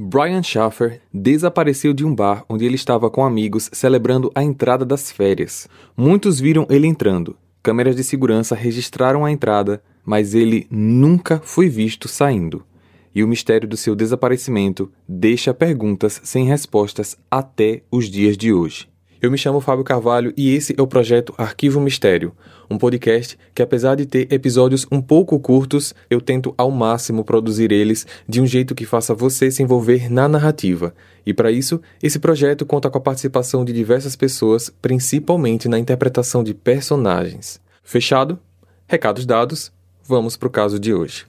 Brian Schaffer desapareceu de um bar onde ele estava com amigos celebrando a entrada das férias. Muitos viram ele entrando. Câmeras de segurança registraram a entrada, mas ele nunca foi visto saindo. E o mistério do seu desaparecimento deixa perguntas sem respostas até os dias de hoje. Eu me chamo Fábio Carvalho e esse é o projeto Arquivo Mistério, um podcast que, apesar de ter episódios um pouco curtos, eu tento ao máximo produzir eles de um jeito que faça você se envolver na narrativa. E para isso, esse projeto conta com a participação de diversas pessoas, principalmente na interpretação de personagens. Fechado? Recados dados, vamos para o caso de hoje.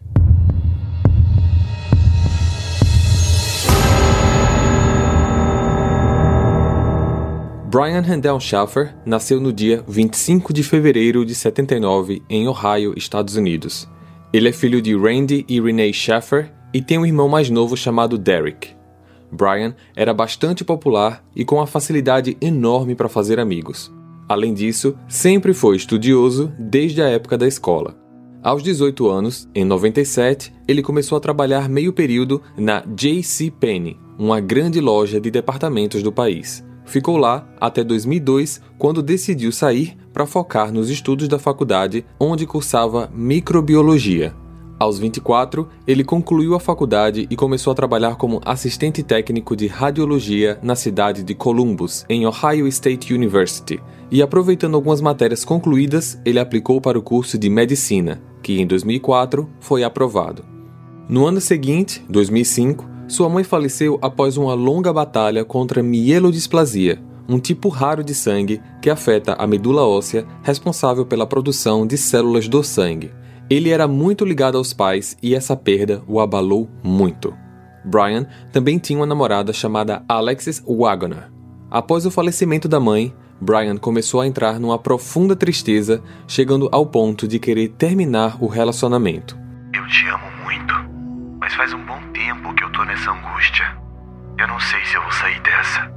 Brian Handel Schaffer nasceu no dia 25 de fevereiro de 79 em Ohio, Estados Unidos. Ele é filho de Randy e Renee Schaffer e tem um irmão mais novo chamado Derek. Brian era bastante popular e com uma facilidade enorme para fazer amigos. Além disso, sempre foi estudioso desde a época da escola. Aos 18 anos, em 97, ele começou a trabalhar meio período na J.C. Penney, uma grande loja de departamentos do país. Ficou lá até 2002, quando decidiu sair para focar nos estudos da faculdade, onde cursava microbiologia. Aos 24, ele concluiu a faculdade e começou a trabalhar como assistente técnico de radiologia na cidade de Columbus, em Ohio State University. E aproveitando algumas matérias concluídas, ele aplicou para o curso de medicina, que em 2004 foi aprovado. No ano seguinte, 2005, sua mãe faleceu após uma longa batalha contra mielodisplasia, um tipo raro de sangue que afeta a medula óssea responsável pela produção de células do sangue. Ele era muito ligado aos pais e essa perda o abalou muito. Brian também tinha uma namorada chamada Alexis Wagner. Após o falecimento da mãe, Brian começou a entrar numa profunda tristeza, chegando ao ponto de querer terminar o relacionamento. Eu te amo mas faz um bom tempo que eu tô nessa angústia. Eu não sei se eu vou sair dessa.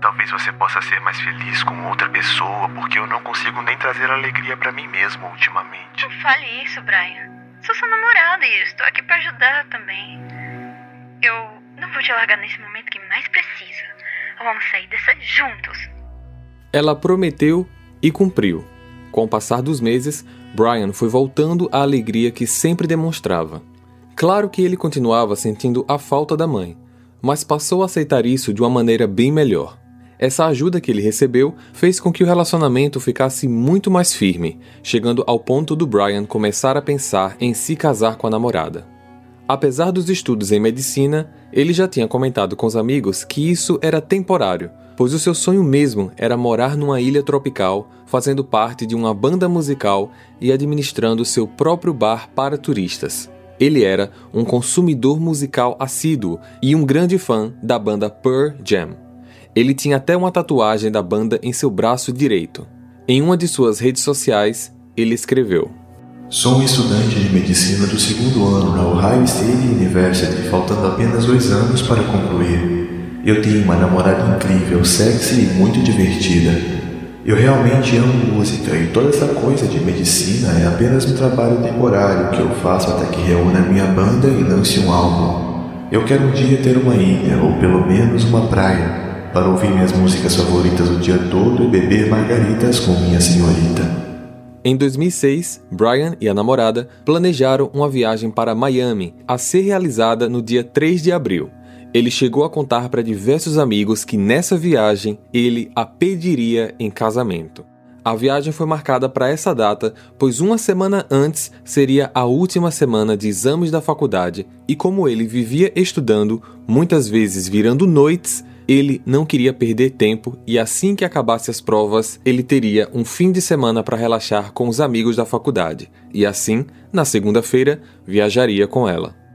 Talvez você possa ser mais feliz com outra pessoa, porque eu não consigo nem trazer alegria para mim mesmo ultimamente. Não fale isso, Brian. Sou sua namorada e estou aqui para ajudar também. Eu não vou te largar nesse momento que mais precisa. Vamos sair dessa juntos. Ela prometeu e cumpriu. Com o passar dos meses, Brian foi voltando à alegria que sempre demonstrava. Claro que ele continuava sentindo a falta da mãe, mas passou a aceitar isso de uma maneira bem melhor. Essa ajuda que ele recebeu fez com que o relacionamento ficasse muito mais firme, chegando ao ponto do Brian começar a pensar em se casar com a namorada. Apesar dos estudos em medicina, ele já tinha comentado com os amigos que isso era temporário, pois o seu sonho mesmo era morar numa ilha tropical, fazendo parte de uma banda musical e administrando seu próprio bar para turistas. Ele era um consumidor musical assíduo e um grande fã da banda Pearl Jam. Ele tinha até uma tatuagem da banda em seu braço direito. Em uma de suas redes sociais, ele escreveu: Sou um estudante de medicina do segundo ano na Ohio State University, faltando apenas dois anos para concluir. Eu tenho uma namorada incrível, sexy e muito divertida. Eu realmente amo música e toda essa coisa de medicina é apenas um trabalho temporário que eu faço até que reúna minha banda e lance um álbum. Eu quero um dia ter uma ilha ou pelo menos uma praia para ouvir minhas músicas favoritas o dia todo e beber margaritas com minha senhorita. Em 2006, Brian e a namorada planejaram uma viagem para Miami, a ser realizada no dia 3 de abril. Ele chegou a contar para diversos amigos que nessa viagem ele a pediria em casamento. A viagem foi marcada para essa data, pois uma semana antes seria a última semana de exames da faculdade, e como ele vivia estudando, muitas vezes virando noites, ele não queria perder tempo e assim que acabasse as provas, ele teria um fim de semana para relaxar com os amigos da faculdade, e assim, na segunda-feira, viajaria com ela.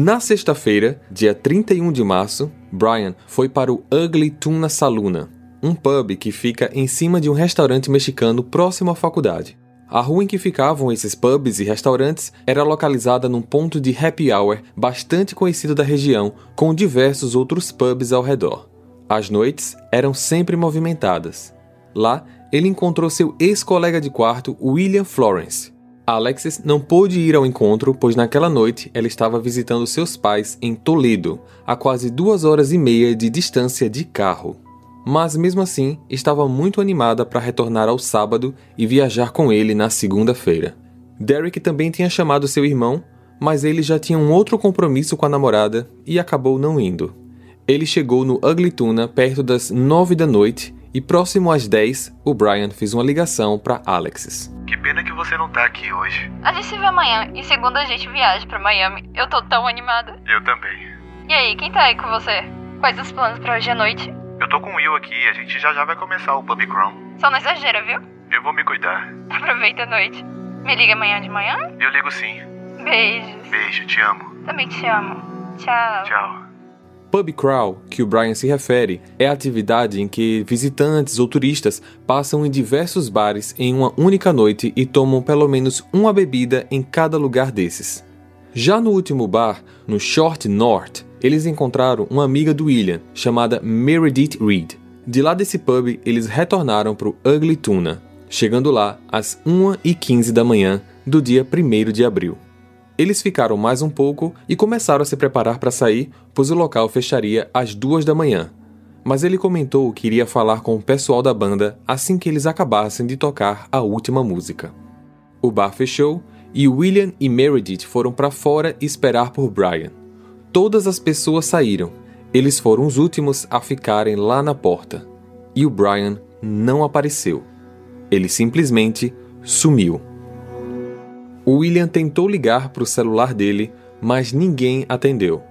Na sexta-feira, dia 31 de março, Brian foi para o Ugly Tuna Saluna, um pub que fica em cima de um restaurante mexicano próximo à faculdade. A rua em que ficavam esses pubs e restaurantes era localizada num ponto de happy hour bastante conhecido da região, com diversos outros pubs ao redor. As noites eram sempre movimentadas. Lá, ele encontrou seu ex-colega de quarto, William Florence. Alexis não pôde ir ao encontro, pois naquela noite ela estava visitando seus pais em Toledo, a quase duas horas e meia de distância de carro. Mas mesmo assim, estava muito animada para retornar ao sábado e viajar com ele na segunda-feira. Derek também tinha chamado seu irmão, mas ele já tinha um outro compromisso com a namorada e acabou não indo. Ele chegou no Ugly Tuna perto das nove da noite e próximo às 10, o Brian fez uma ligação para Alexis. Que pena que você não tá aqui hoje. A gente se vê amanhã e segunda a gente viaja pra Miami. Eu tô tão animada. Eu também. E aí, quem tá aí com você? Quais os planos pra hoje à noite? Eu tô com o Will aqui, a gente já já vai começar o pub crawl. Só não exagera, viu? Eu vou me cuidar. Aproveita a noite. Me liga amanhã de manhã? Eu ligo sim. Beijos. Beijo, te amo. Também te amo. Tchau. Tchau. Pub crawl, que o Brian se refere, é a atividade em que visitantes ou turistas passam em diversos bares em uma única noite e tomam pelo menos uma bebida em cada lugar desses. Já no último bar, no Short North, eles encontraram uma amiga do William, chamada Meredith Reed. De lá desse pub, eles retornaram para o Ugly Tuna, chegando lá às 1h15 da manhã do dia 1 de abril. Eles ficaram mais um pouco e começaram a se preparar para sair, pois o local fecharia às duas da manhã. Mas ele comentou que iria falar com o pessoal da banda assim que eles acabassem de tocar a última música. O bar fechou e William e Meredith foram para fora esperar por Brian. Todas as pessoas saíram. Eles foram os últimos a ficarem lá na porta. E o Brian não apareceu. Ele simplesmente sumiu. William tentou ligar para o celular dele, mas ninguém atendeu.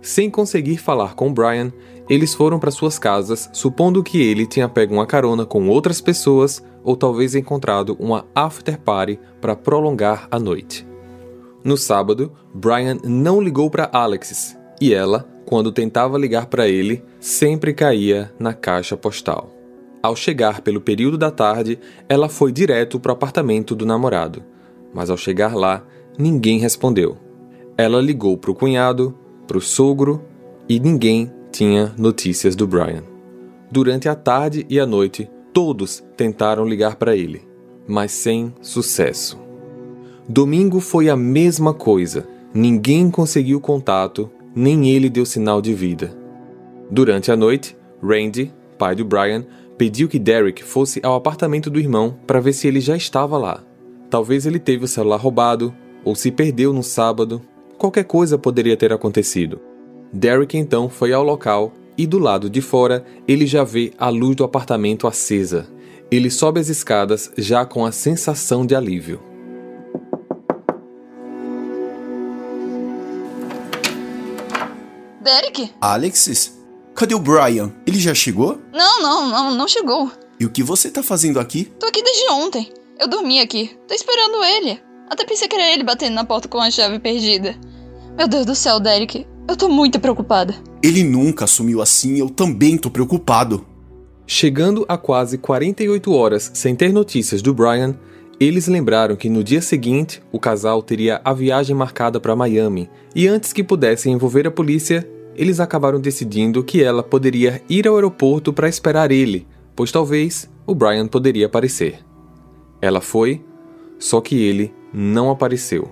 Sem conseguir falar com Brian, eles foram para suas casas, supondo que ele tinha pego uma carona com outras pessoas ou talvez encontrado uma after party para prolongar a noite. No sábado, Brian não ligou para Alexis e ela, quando tentava ligar para ele, sempre caía na caixa postal. Ao chegar pelo período da tarde, ela foi direto para o apartamento do namorado mas ao chegar lá, ninguém respondeu. Ela ligou para o cunhado, para o sogro e ninguém tinha notícias do Brian. Durante a tarde e a noite, todos tentaram ligar para ele, mas sem sucesso. Domingo foi a mesma coisa. Ninguém conseguiu contato, nem ele deu sinal de vida. Durante a noite, Randy, pai do Brian, pediu que Derek fosse ao apartamento do irmão para ver se ele já estava lá. Talvez ele teve o celular roubado, ou se perdeu no sábado, qualquer coisa poderia ter acontecido. Derek então foi ao local e do lado de fora ele já vê a luz do apartamento acesa. Ele sobe as escadas já com a sensação de alívio. Derek? Alexis? Cadê o Brian? Ele já chegou? Não, não, não, não chegou. E o que você tá fazendo aqui? Tô aqui desde ontem. Eu dormi aqui. Tô esperando ele. Até pensei que era ele batendo na porta com a chave perdida. Meu Deus do céu, Derek. Eu tô muito preocupada. Ele nunca assumiu assim, eu também tô preocupado. Chegando a quase 48 horas sem ter notícias do Brian, eles lembraram que no dia seguinte o casal teria a viagem marcada para Miami e antes que pudessem envolver a polícia, eles acabaram decidindo que ela poderia ir ao aeroporto para esperar ele, pois talvez o Brian poderia aparecer. Ela foi, só que ele não apareceu.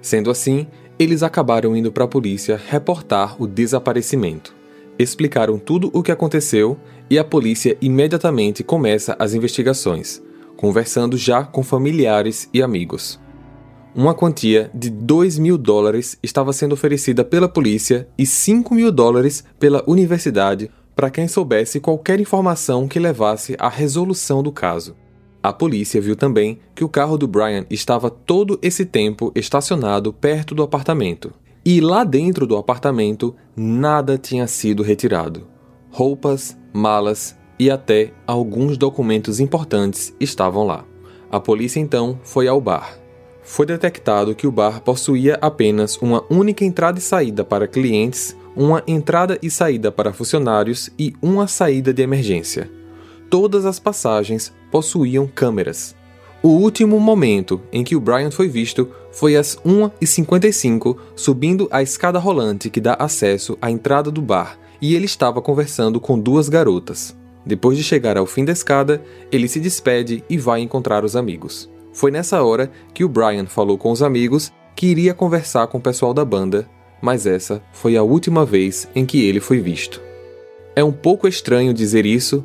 Sendo assim, eles acabaram indo para a polícia reportar o desaparecimento. Explicaram tudo o que aconteceu e a polícia imediatamente começa as investigações, conversando já com familiares e amigos. Uma quantia de 2 mil dólares estava sendo oferecida pela polícia e 5 mil dólares pela universidade para quem soubesse qualquer informação que levasse à resolução do caso. A polícia viu também que o carro do Brian estava todo esse tempo estacionado perto do apartamento. E lá dentro do apartamento nada tinha sido retirado. Roupas, malas e até alguns documentos importantes estavam lá. A polícia então foi ao bar. Foi detectado que o bar possuía apenas uma única entrada e saída para clientes, uma entrada e saída para funcionários e uma saída de emergência todas as passagens possuíam câmeras. O último momento em que o Brian foi visto foi às 1h55, subindo a escada rolante que dá acesso à entrada do bar, e ele estava conversando com duas garotas. Depois de chegar ao fim da escada, ele se despede e vai encontrar os amigos. Foi nessa hora que o Brian falou com os amigos que iria conversar com o pessoal da banda, mas essa foi a última vez em que ele foi visto. É um pouco estranho dizer isso,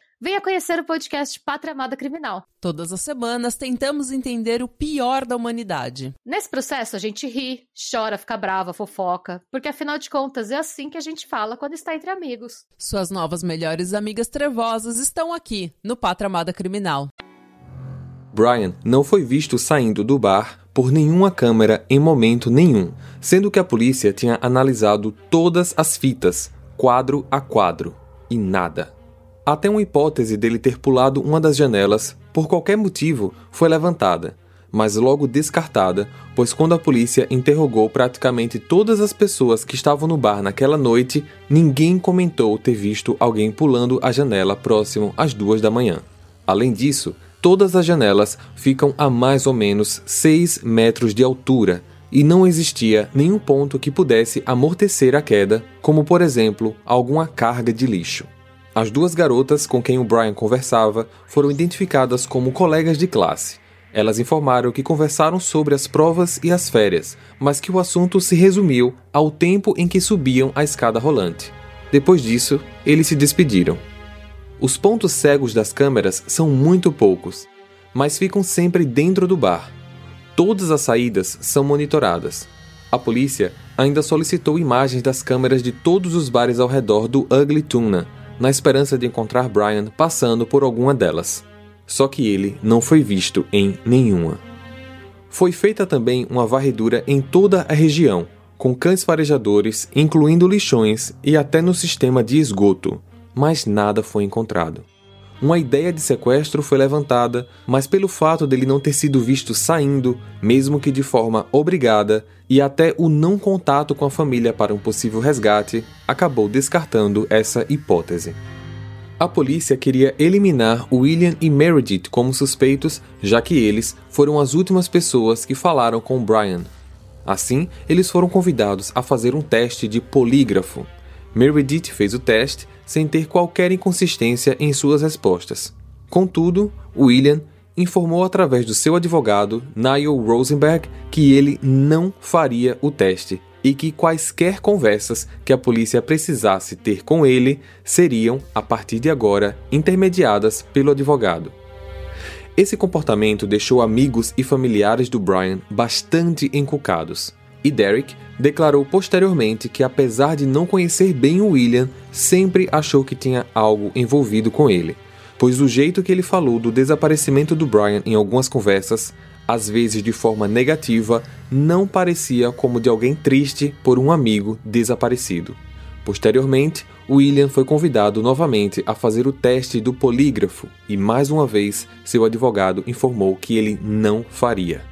Venha conhecer o podcast Pátria Amada Criminal. Todas as semanas tentamos entender o pior da humanidade. Nesse processo a gente ri, chora, fica brava, fofoca, porque afinal de contas é assim que a gente fala quando está entre amigos. Suas novas melhores amigas trevosas estão aqui no Pátria Amada Criminal. Brian não foi visto saindo do bar por nenhuma câmera em momento nenhum, sendo que a polícia tinha analisado todas as fitas, quadro a quadro, e nada. Até uma hipótese dele ter pulado uma das janelas, por qualquer motivo, foi levantada, mas logo descartada, pois quando a polícia interrogou praticamente todas as pessoas que estavam no bar naquela noite, ninguém comentou ter visto alguém pulando a janela próximo às duas da manhã. Além disso, todas as janelas ficam a mais ou menos 6 metros de altura e não existia nenhum ponto que pudesse amortecer a queda, como por exemplo alguma carga de lixo. As duas garotas com quem o Brian conversava foram identificadas como colegas de classe. Elas informaram que conversaram sobre as provas e as férias, mas que o assunto se resumiu ao tempo em que subiam a escada rolante. Depois disso, eles se despediram. Os pontos cegos das câmeras são muito poucos, mas ficam sempre dentro do bar. Todas as saídas são monitoradas. A polícia ainda solicitou imagens das câmeras de todos os bares ao redor do Ugly Tuna na esperança de encontrar Brian passando por alguma delas. Só que ele não foi visto em nenhuma. Foi feita também uma varredura em toda a região, com cães farejadores, incluindo lixões e até no sistema de esgoto, mas nada foi encontrado. Uma ideia de sequestro foi levantada, mas pelo fato dele não ter sido visto saindo, mesmo que de forma obrigada, e até o não contato com a família para um possível resgate, acabou descartando essa hipótese. A polícia queria eliminar William e Meredith como suspeitos, já que eles foram as últimas pessoas que falaram com Brian. Assim, eles foram convidados a fazer um teste de polígrafo. Meredith fez o teste sem ter qualquer inconsistência em suas respostas. Contudo, William informou através do seu advogado, Niall Rosenberg, que ele não faria o teste e que quaisquer conversas que a polícia precisasse ter com ele seriam, a partir de agora, intermediadas pelo advogado. Esse comportamento deixou amigos e familiares do Brian bastante encucados e Derek declarou posteriormente que, apesar de não conhecer bem o William, sempre achou que tinha algo envolvido com ele, pois o jeito que ele falou do desaparecimento do Brian em algumas conversas, às vezes de forma negativa, não parecia como de alguém triste por um amigo desaparecido. Posteriormente, William foi convidado novamente a fazer o teste do polígrafo e, mais uma vez, seu advogado informou que ele não faria.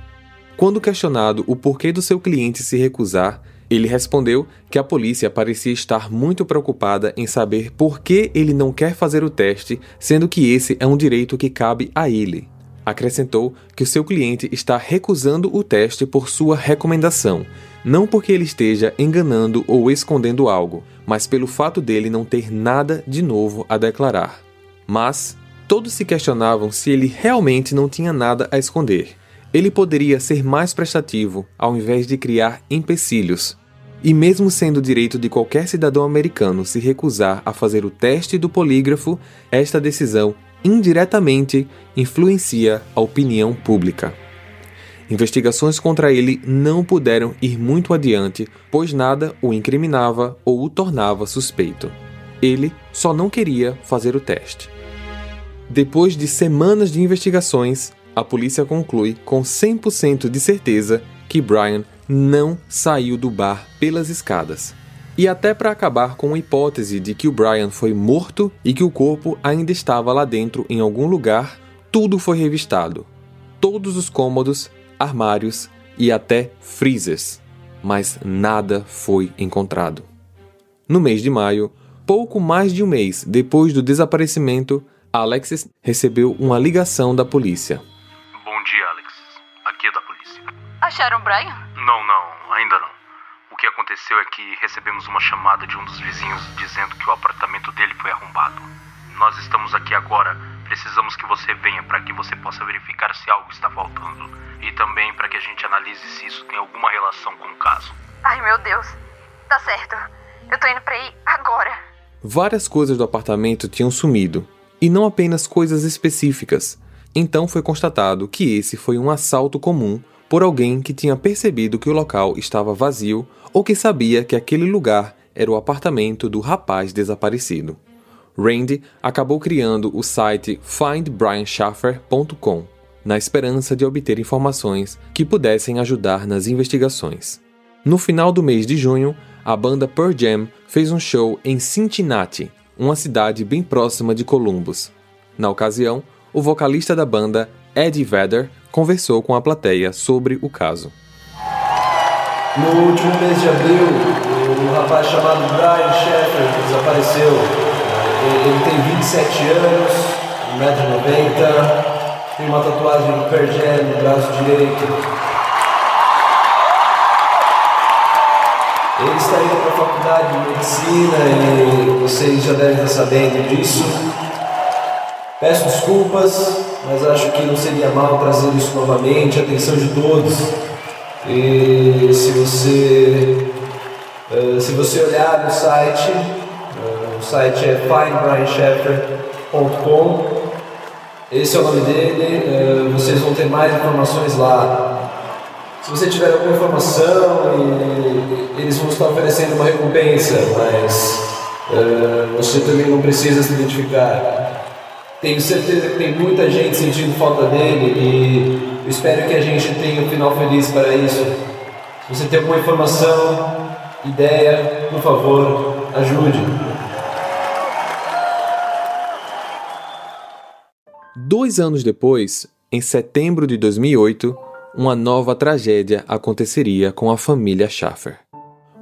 Quando questionado o porquê do seu cliente se recusar, ele respondeu que a polícia parecia estar muito preocupada em saber por que ele não quer fazer o teste, sendo que esse é um direito que cabe a ele. Acrescentou que o seu cliente está recusando o teste por sua recomendação, não porque ele esteja enganando ou escondendo algo, mas pelo fato dele não ter nada de novo a declarar. Mas todos se questionavam se ele realmente não tinha nada a esconder. Ele poderia ser mais prestativo ao invés de criar empecilhos. E mesmo sendo direito de qualquer cidadão americano se recusar a fazer o teste do polígrafo, esta decisão indiretamente influencia a opinião pública. Investigações contra ele não puderam ir muito adiante, pois nada o incriminava ou o tornava suspeito. Ele só não queria fazer o teste. Depois de semanas de investigações, a polícia conclui com 100% de certeza que Brian não saiu do bar pelas escadas. E até para acabar com a hipótese de que o Brian foi morto e que o corpo ainda estava lá dentro em algum lugar, tudo foi revistado. Todos os cômodos, armários e até freezers, mas nada foi encontrado. No mês de maio, pouco mais de um mês depois do desaparecimento, Alexis recebeu uma ligação da polícia. Acharam o Brian? Não, não, ainda não. O que aconteceu é que recebemos uma chamada de um dos vizinhos dizendo que o apartamento dele foi arrombado. Nós estamos aqui agora. Precisamos que você venha para que você possa verificar se algo está faltando e também para que a gente analise se isso tem alguma relação com o caso. Ai, meu Deus. Tá certo. Eu tô indo pra aí agora. Várias coisas do apartamento tinham sumido, e não apenas coisas específicas. Então foi constatado que esse foi um assalto comum por alguém que tinha percebido que o local estava vazio ou que sabia que aquele lugar era o apartamento do rapaz desaparecido. Randy acabou criando o site findbrianschaffer.com na esperança de obter informações que pudessem ajudar nas investigações. No final do mês de junho, a banda Pearl Jam fez um show em Cincinnati, uma cidade bem próxima de Columbus. Na ocasião, o vocalista da banda, Eddie Vedder, conversou com a plateia sobre o caso. No último mês de abril, um rapaz chamado Brian Sheffer desapareceu. Ele tem 27 anos, 1,90m, tem uma tatuagem do Pearl no braço direito. Ele está indo para a faculdade de medicina e vocês já devem estar sabendo disso. Peço desculpas, mas acho que não seria mal trazer isso novamente, atenção de todos. E se você, uh, se você olhar no site, uh, o site é findbriansheffer.com, esse é o nome dele, uh, vocês vão ter mais informações lá. Se você tiver alguma informação, eles vão estar oferecendo uma recompensa, mas você também não precisa se identificar. Tenho certeza que tem muita gente sentindo falta dele e espero que a gente tenha um final feliz para isso. Se você tem alguma informação, ideia, por favor, ajude. Dois anos depois, em setembro de 2008, uma nova tragédia aconteceria com a família Schaffer.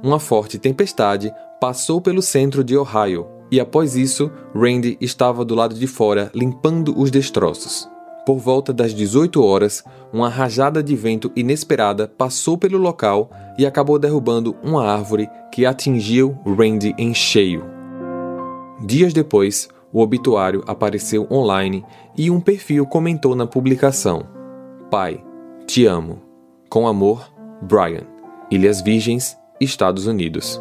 Uma forte tempestade passou pelo centro de Ohio e após isso, Randy estava do lado de fora limpando os destroços. Por volta das 18 horas, uma rajada de vento inesperada passou pelo local e acabou derrubando uma árvore que atingiu Randy em cheio. Dias depois, o obituário apareceu online e um perfil comentou na publicação: Pai, te amo. Com amor, Brian. Ilhas Virgens, Estados Unidos.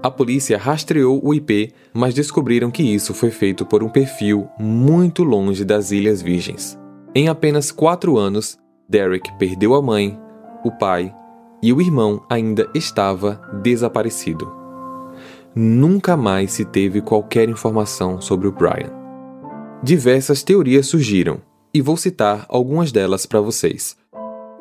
A polícia rastreou o IP, mas descobriram que isso foi feito por um perfil muito longe das Ilhas Virgens. Em apenas quatro anos, Derek perdeu a mãe, o pai e o irmão ainda estava desaparecido. Nunca mais se teve qualquer informação sobre o Brian. Diversas teorias surgiram, e vou citar algumas delas para vocês.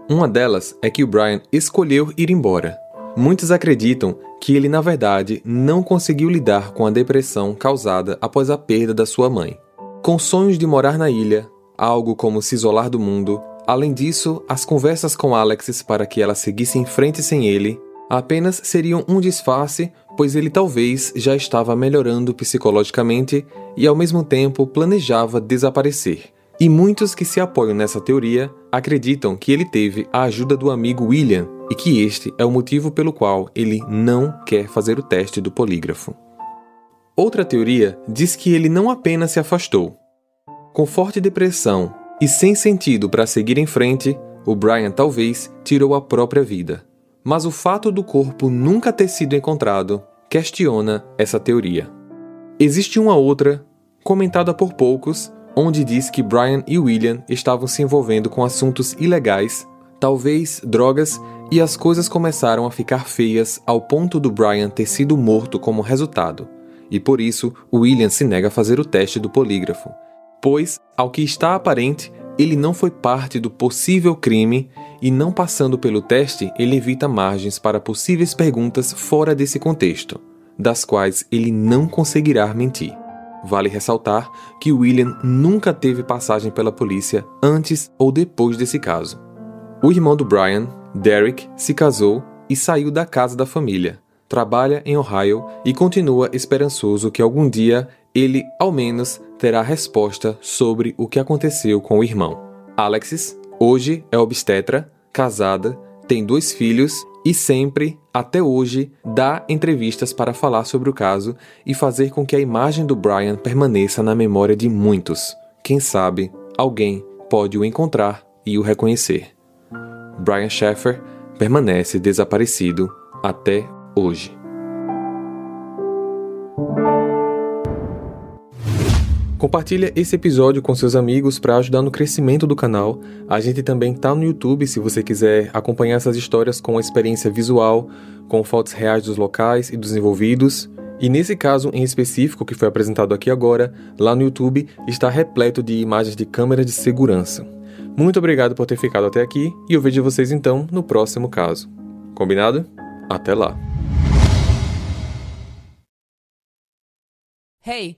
Uma delas é que o Brian escolheu ir embora. Muitos acreditam que ele, na verdade, não conseguiu lidar com a depressão causada após a perda da sua mãe. Com sonhos de morar na ilha, algo como se isolar do mundo, além disso, as conversas com Alexis para que ela seguisse em frente sem ele apenas seriam um disfarce, pois ele talvez já estava melhorando psicologicamente e ao mesmo tempo planejava desaparecer. E muitos que se apoiam nessa teoria acreditam que ele teve a ajuda do amigo William e que este é o motivo pelo qual ele não quer fazer o teste do polígrafo. Outra teoria diz que ele não apenas se afastou. Com forte depressão e sem sentido para seguir em frente, o Brian talvez tirou a própria vida. Mas o fato do corpo nunca ter sido encontrado questiona essa teoria. Existe uma outra, comentada por poucos, onde diz que Brian e William estavam se envolvendo com assuntos ilegais, talvez drogas, e as coisas começaram a ficar feias ao ponto do Brian ter sido morto como resultado. E por isso, William se nega a fazer o teste do polígrafo, pois, ao que está aparente, ele não foi parte do possível crime e, não passando pelo teste, ele evita margens para possíveis perguntas fora desse contexto, das quais ele não conseguirá mentir. Vale ressaltar que William nunca teve passagem pela polícia antes ou depois desse caso. O irmão do Brian, Derek, se casou e saiu da casa da família. Trabalha em Ohio e continua esperançoso que algum dia ele, ao menos, terá resposta sobre o que aconteceu com o irmão. Alexis, hoje é obstetra, casada, tem dois filhos e sempre, até hoje, dá entrevistas para falar sobre o caso e fazer com que a imagem do Brian permaneça na memória de muitos. Quem sabe, alguém pode o encontrar e o reconhecer. Brian Sheffer permanece desaparecido até hoje. Compartilha esse episódio com seus amigos para ajudar no crescimento do canal. A gente também tá no YouTube se você quiser acompanhar essas histórias com a experiência visual, com fotos reais dos locais e dos envolvidos. E nesse caso em específico que foi apresentado aqui agora, lá no YouTube está repleto de imagens de câmeras de segurança. Muito obrigado por ter ficado até aqui e eu vejo vocês então no próximo caso. Combinado? Até lá. Hey,